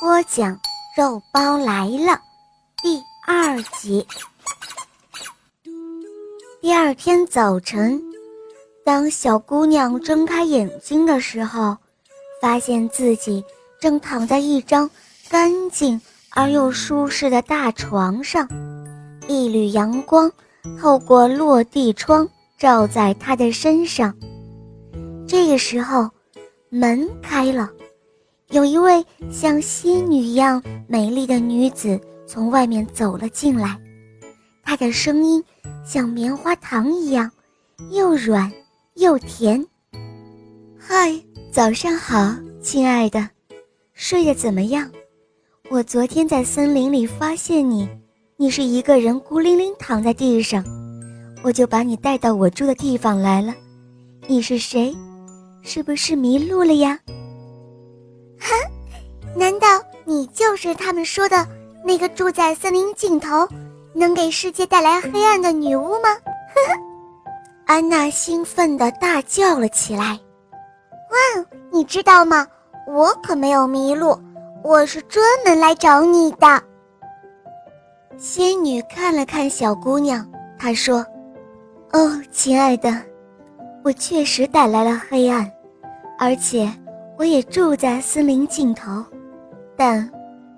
播讲肉包来了，第二集。第二天早晨，当小姑娘睁开眼睛的时候，发现自己正躺在一张干净而又舒适的大床上，一缕阳光透过落地窗照在她的身上。这个时候。门开了，有一位像仙女一样美丽的女子从外面走了进来，她的声音像棉花糖一样，又软又甜。嗨，早上好，亲爱的，睡得怎么样？我昨天在森林里发现你，你是一个人孤零零躺在地上，我就把你带到我住的地方来了。你是谁？是不是迷路了呀？难道你就是他们说的那个住在森林尽头、能给世界带来黑暗的女巫吗？呵呵，安娜兴奋地大叫了起来。哇，你知道吗？我可没有迷路，我是专门来找你的。仙女看了看小姑娘，她说：“哦，亲爱的。”我确实带来了黑暗，而且我也住在森林尽头，但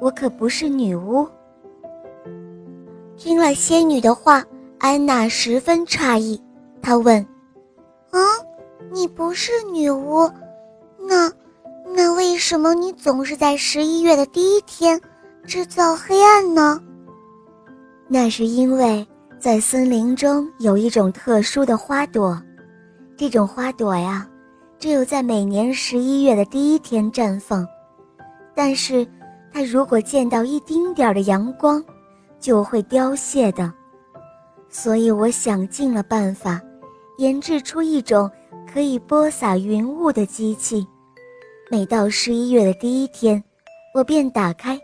我可不是女巫。听了仙女的话，安娜十分诧异，她问：“啊，你不是女巫？那那为什么你总是在十一月的第一天制造黑暗呢？”那是因为在森林中有一种特殊的花朵。这种花朵呀，只有在每年十一月的第一天绽放，但是它如果见到一丁点儿的阳光，就会凋谢的。所以我想尽了办法，研制出一种可以播撒云雾的机器。每到十一月的第一天，我便打开，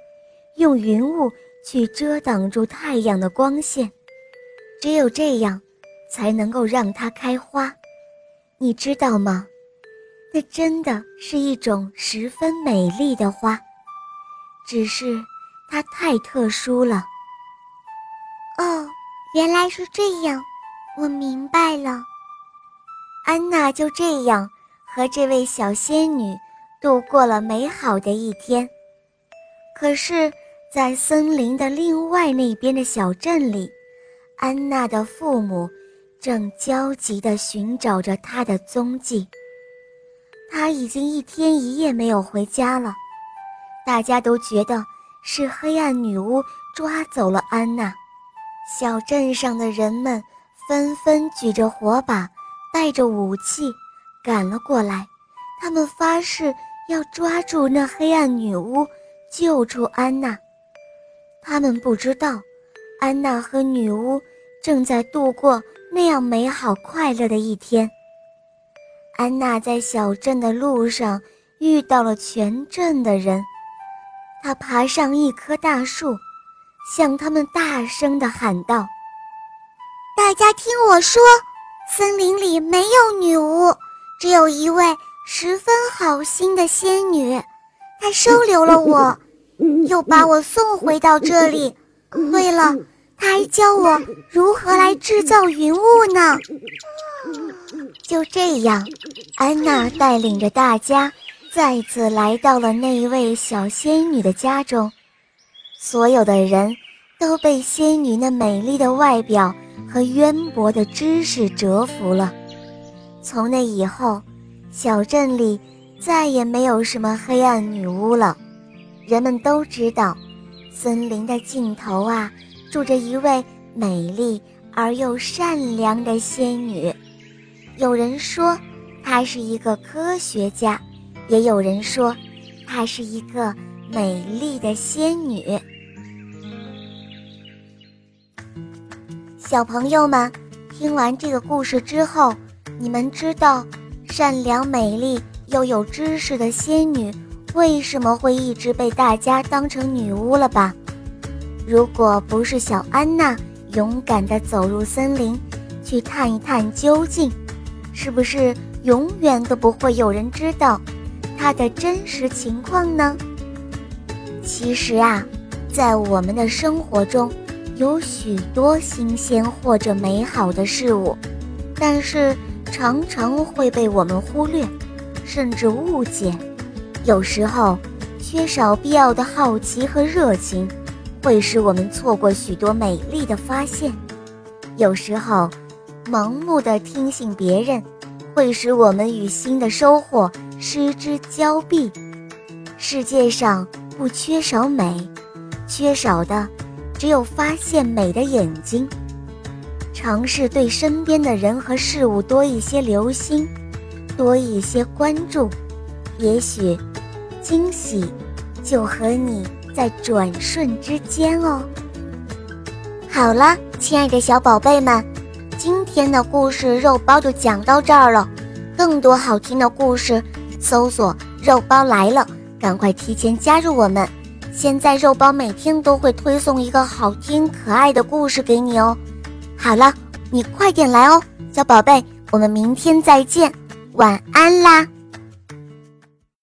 用云雾去遮挡住太阳的光线，只有这样，才能够让它开花。你知道吗？那真的是一种十分美丽的花，只是它太特殊了。哦，原来是这样，我明白了。安娜就这样和这位小仙女度过了美好的一天。可是，在森林的另外那边的小镇里，安娜的父母。正焦急地寻找着她的踪迹。他已经一天一夜没有回家了，大家都觉得是黑暗女巫抓走了安娜。小镇上的人们纷纷举着火把，带着武器赶了过来，他们发誓要抓住那黑暗女巫，救出安娜。他们不知道，安娜和女巫正在度过。那样美好快乐的一天，安娜在小镇的路上遇到了全镇的人。他爬上一棵大树，向他们大声地喊道：“大家听我说，森林里没有女巫，只有一位十分好心的仙女，她收留了我，又把我送回到这里。对了。”她还教我如何来制造云雾呢。就这样，安娜带领着大家再次来到了那一位小仙女的家中。所有的人都被仙女那美丽的外表和渊博的知识折服了。从那以后，小镇里再也没有什么黑暗女巫了。人们都知道，森林的尽头啊。住着一位美丽而又善良的仙女，有人说她是一个科学家，也有人说她是一个美丽的仙女。小朋友们，听完这个故事之后，你们知道善良、美丽又有知识的仙女为什么会一直被大家当成女巫了吧？如果不是小安娜勇敢地走入森林，去探一探究竟，是不是永远都不会有人知道她的真实情况呢？其实啊，在我们的生活中，有许多新鲜或者美好的事物，但是常常会被我们忽略，甚至误解。有时候，缺少必要的好奇和热情。会使我们错过许多美丽的发现，有时候，盲目的听信别人，会使我们与新的收获失之交臂。世界上不缺少美，缺少的只有发现美的眼睛。尝试对身边的人和事物多一些留心，多一些关注，也许，惊喜就和你。在转瞬之间哦。好了，亲爱的小宝贝们，今天的故事肉包就讲到这儿了。更多好听的故事，搜索“肉包来了”，赶快提前加入我们。现在肉包每天都会推送一个好听可爱的故事给你哦。好了，你快点来哦，小宝贝，我们明天再见，晚安啦。